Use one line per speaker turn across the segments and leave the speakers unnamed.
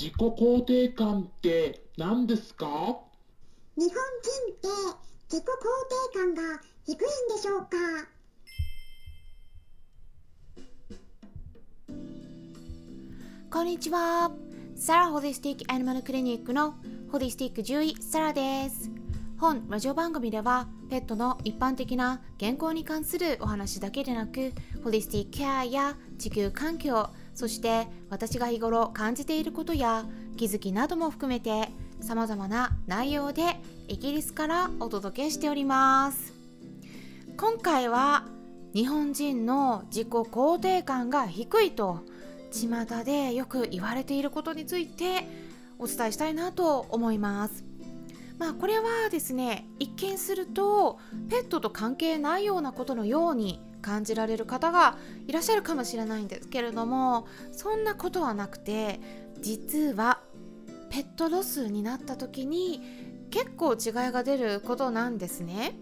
自己肯定感って何ですか？
日本人って自己肯定感が低いんでしょうか？
こんにちは。サラホリスティックアニマルクリニックのホリスティック獣医サラです。本ラジオ番組ではペットの一般的な健康に関するお話だけでなくホリスティックケアや地球環境そして私が日頃感じていることや気づきなども含めて様々な内容でイギリスからお届けしております。今回は日本人の自己肯定感が低いと巷でよく言われていることについてお伝えしたいなと思います。まあこれはですね一見するとペットと関係ないようなことのように感じられる方がいらっしゃるかもしれないんですけれどもそんなことはなくて実はペットロスになった時に結構違いが出ることなんですね。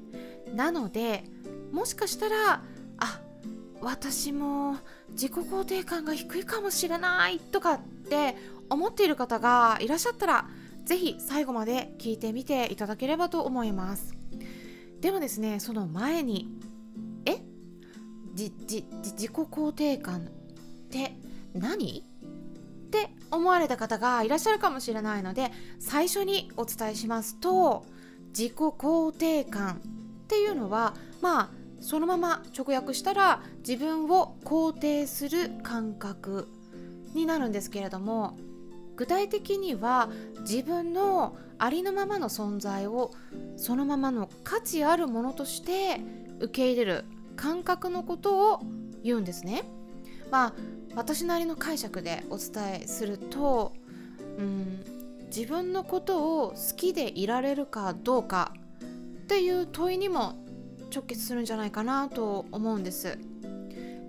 なのでもしかしたらあ私も自己肯定感が低いかもしれないとかって思っている方がいらっしゃったらぜひ最後まで聞いてみていただければと思います。でもですねその前にじじ自己肯定感って何？って思われた方がいらっしゃるかもしれないので最初にお伝えしますと自己肯定感っていうのはまあそのまま直訳したら自分を肯定する感覚になるんですけれども具体的には自分のありのままの存在をそのままの価値あるものとして受け入れる感覚のことを言うんですね。まあ私なりの解釈でお伝えすると、うん、自分のことを好きでいられるかどうかっていう問いにも直結するんじゃないかなと思うんです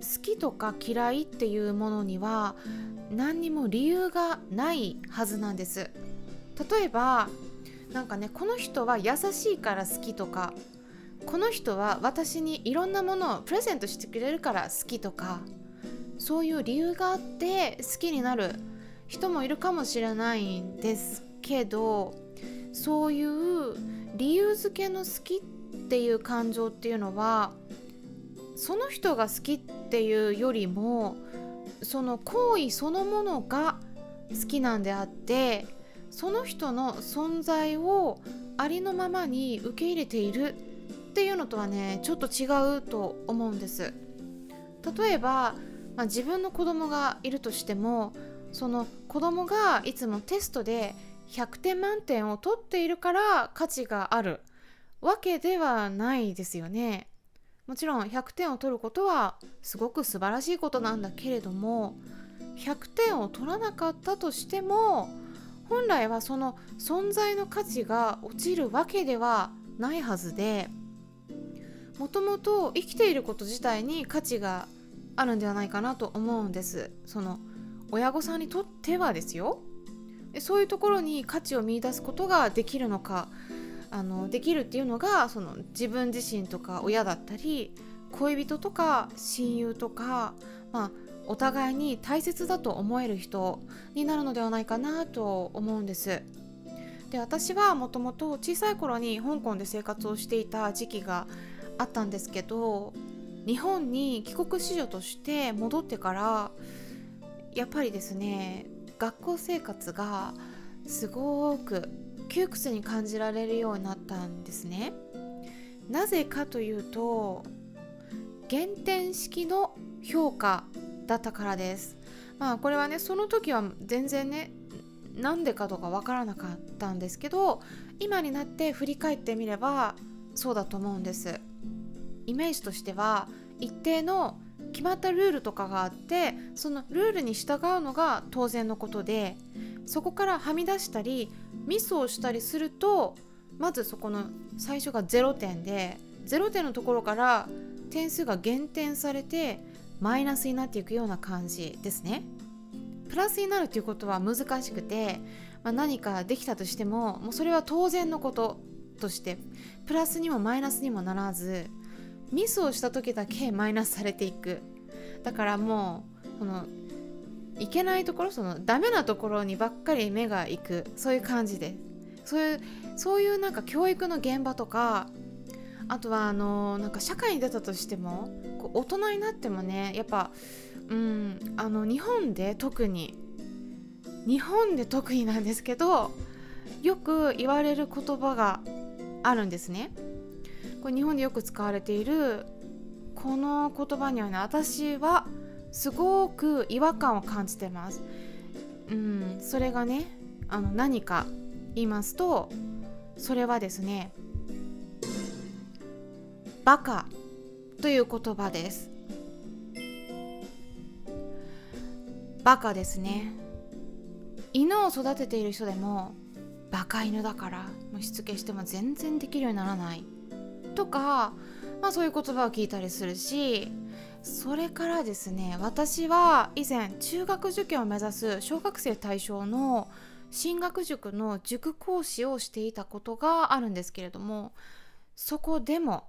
好きとか嫌いっていうものには何にも理由がないはずなんです例えばなんかねこの人は優しいから好きとかこの人は私にいろんなものをプレゼントしてくれるから好きとかそういう理由があって好きになる人もいるかもしれないんですけどそういう理由付けの好きっていう感情っていうのはその人が好きっていうよりもその行為そのものが好きなんであってその人の存在をありのままに受け入れているっていうのとはねちょっと違うと思うんです。例えば、まあ、自分の子供がいるとしてもその子供がいつもテストで100点満点を取っているから価値がある。わけではないですよね。もちろん100点を取ることはすごく素晴らしいことなんだけれども100点を取らなかったとしても本来はその存在の価値が落ちるわけではないはずでもともと生きていること自体に価値があるんではないかなと思うんですその親御さんにとってはですよそういうところに価値を見いだすことができるのかあのできるっていうのがその自分自身とか親だったり恋人とか親友とか、まあ、お互いに大切だと思える人になるのではないかなと思うんです。で私はもともと小さい頃に香港で生活をしていた時期があったんですけど日本に帰国子女として戻ってからやっぱりですね学校生活がすごく窮屈に感じられるようになったんですね。なぜかというと減点式の評価だったからです。まあこれはねその時は全然ねなんでかとかわからなかったんですけど今になって振り返ってみればそうだと思うんです。イメージとしては一定の決まったルールとかがあってそのルールに従うのが当然のことでそこからはみ出したりミスをしたりするとまずそこの最初が0点で0点のところから点数が減点されてマイナスになっていくような感じですね。プラスになるということは難しくて、まあ、何かできたとしてももうそれは当然のこととしてプラスにもマイナスにもならずミスをした時だけマイナスされていくだからもうこのいけないところそのダメなところにばっかり目がいくそういう感じですそういうそういうなんか教育の現場とかあとはあのなんか社会に出たとしてもこう大人になってもねやっぱうんあの日本で特に日本で特になんですけどよく言われる言葉があるんですね。これ日本でよく使われているこの言葉にはね私はすごく違和感を感じてます。うん、それがねあの何か言いますとそれはですねバカという言葉です。バカですね。犬を育てている人でもバカ犬だからもうしつけしても全然できるようにならない。とか、まあ、そういう言葉を聞いたりするしそれからですね私は以前中学受験を目指す小学生対象の進学塾の塾講師をしていたことがあるんですけれどもそこでも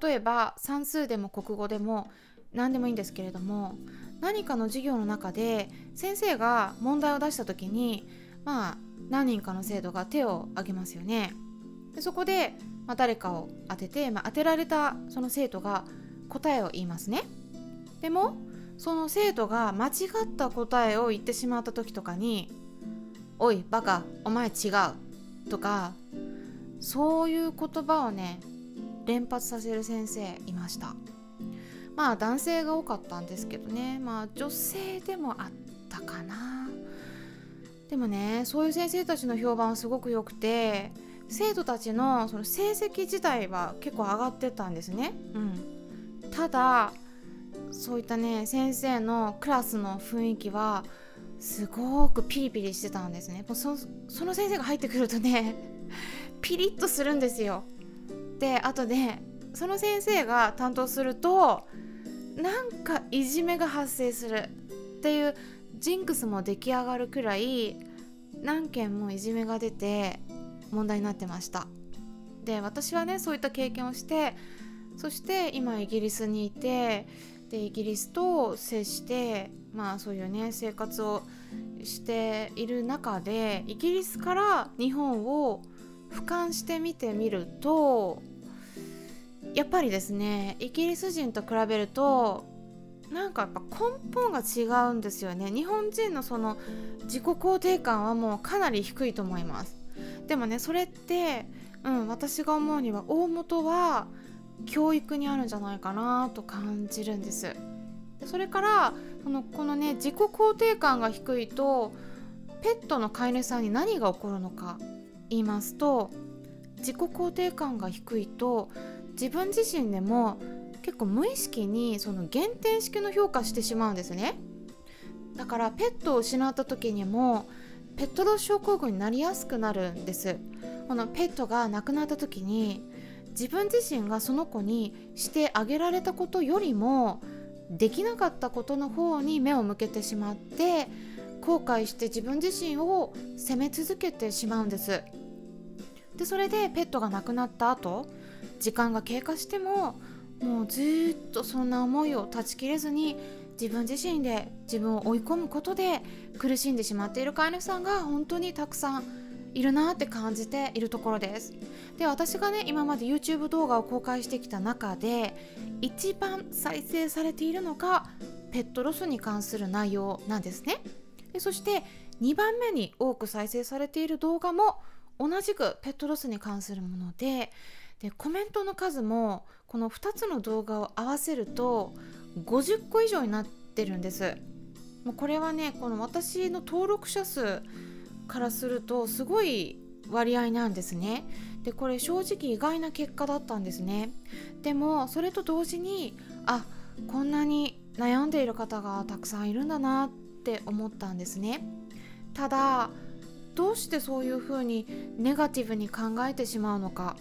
例えば算数でも国語でも何でもいいんですけれども何かの授業の中で先生が問題を出した時にまあ何人かの生徒が手を挙げますよね。でそこで、まあ、誰かを当てて、まあ、当てられたその生徒が答えを言いますね。でもその生徒が間違った答えを言ってしまった時とかに「おいバカお前違う」とかそういう言葉をね連発させる先生いました。まあ男性が多かったんですけどね。まあ女性でもあったかな。でもねそういう先生たちの評判はすごく良くて生徒たちのその成績自体は結構上がってたんですね、うん、ただそういったね先生のクラスの雰囲気はすごくピリピリしてたんですね。そその先生が入ってくるとね ピリッとするんですよ。であとでその先生が担当するとなんかいじめが発生する。っていうジンクスも出来上がるくらい何件もいじめが出て問題になってました。で私はねそういった経験をしてそして今イギリスにいてでイギリスと接してまあそういうね生活をしている中でイギリスから日本を俯瞰してみてみるとやっぱりですねイギリス人と比べるとなんかやっぱ根本が違うんですよね。日本人のその自己肯定感はもうかなり低いと思います。でもねそれってうん私が思うには大元は教育にあるんじゃないかなと感じるんです。それからこのこのね自己肯定感が低いとペットの飼い主さんに何が起こるのか言いますと自己肯定感が低いと自分自身でも結構無意識にその減点式の評価してしまうんですね。だからペットを失った時にもペットロス症候群になりやすくなるんです。このペットが亡くなった時に自分自身がその子にしてあげられたことよりもできなかったことの方に目を向けてしまって後悔して自分自身を責め続けてしまうんです。でそれでペットが亡くなった後時間が経過してももうずっとそんな思いを断ち切れずに自分自身で自分を追い込むことで苦しんでしまっている飼い主さんが本当にたくさんいるなって感じているところです。で私がね今まで YouTube 動画を公開してきた中で一番再生されているのがペットロスに関する内容なんですね。でそして2番目に多く再生されている動画も同じくペットロスに関するものででコメントの数もこの2つの動画を合わせると50個以上になってるんです。もうこれはねこの私の登録者数からするとすごい割合なんですね。でこれ正直意外な結果だったんですね。でもそれと同時にあこんなに悩んでいる方がたくさんいるんだなって思ったんですね。ただどうしてそういうふうにネガティブに考えてしまうのか。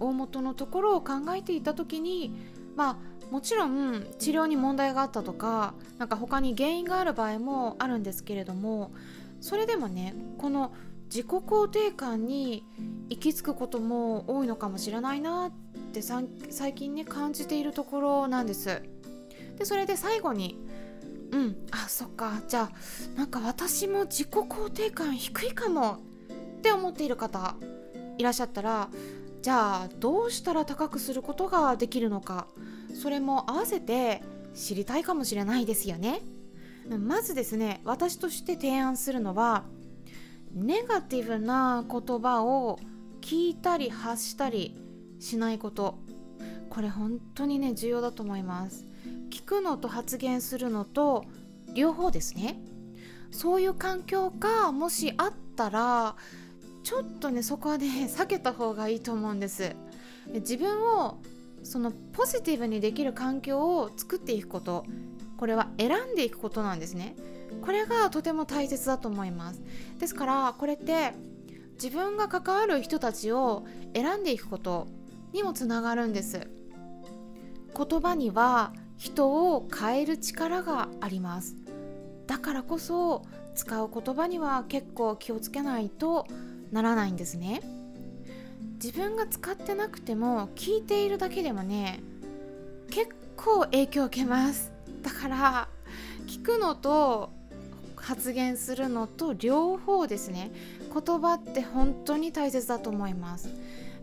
大元のところを考えていた時にまあもちろん治療に問題があったとか何か他に原因がある場合もあるんですけれどもそれでもねこの自己肯定感に行き着くことも多いのかもしれないなって最近ね感じているところなんです。でそれで最後にうんあそっかじゃあなんか私も自己肯定感低いかもって思っている方いらっしゃったらじゃあどうしたら高くすることができるのか。それも合わせて知りたいかもしれないですよね。まずですね私として提案するのはネガティブな言葉を聞いたり発したりしないこと。これ本当にね重要だと思います。聞くのと発言するのと両方ですね。そういう環境がもしあったらちょっとねそこはね 避けた方がいいと思うんです。自分をそのポジティブにできる環境を作っていくこと。これは選んでいくことなんですね。これがとても大切だと思います。ですからこれって自分が関わる人たちを選んでいくことにもつながるんです。言葉には人を変える力があります。だからこそ使う言葉には結構気をつけないとならないんですね。自分が使ってなくても聞いているだけでもね結構影響を受けます。だから聞くのと発言するのと両方ですね。言葉って本当に大切だと思います。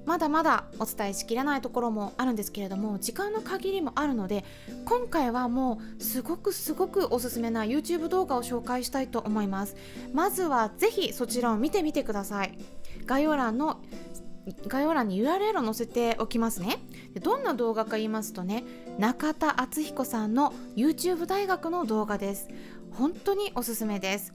まだまだお伝えしきれないところもあるんですけれども時間の限りもあるので今回はもうすごくすごくおすすめな YouTube 動画を紹介したいと思います。まずはぜひそちらを見てみてください。概要欄の概要欄に URL を載せておきますね。どんな動画か言いますとね中田敦彦さんの YouTube 大学の動画です。本当におすすめです。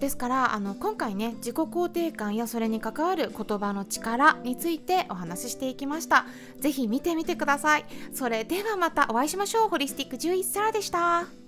ですからあの今回ね自己肯定感やそれに関わる言葉の力についてお話ししていきました。是非見てみてください。それではまたお会いしましょう。ホリスティック11サラでした。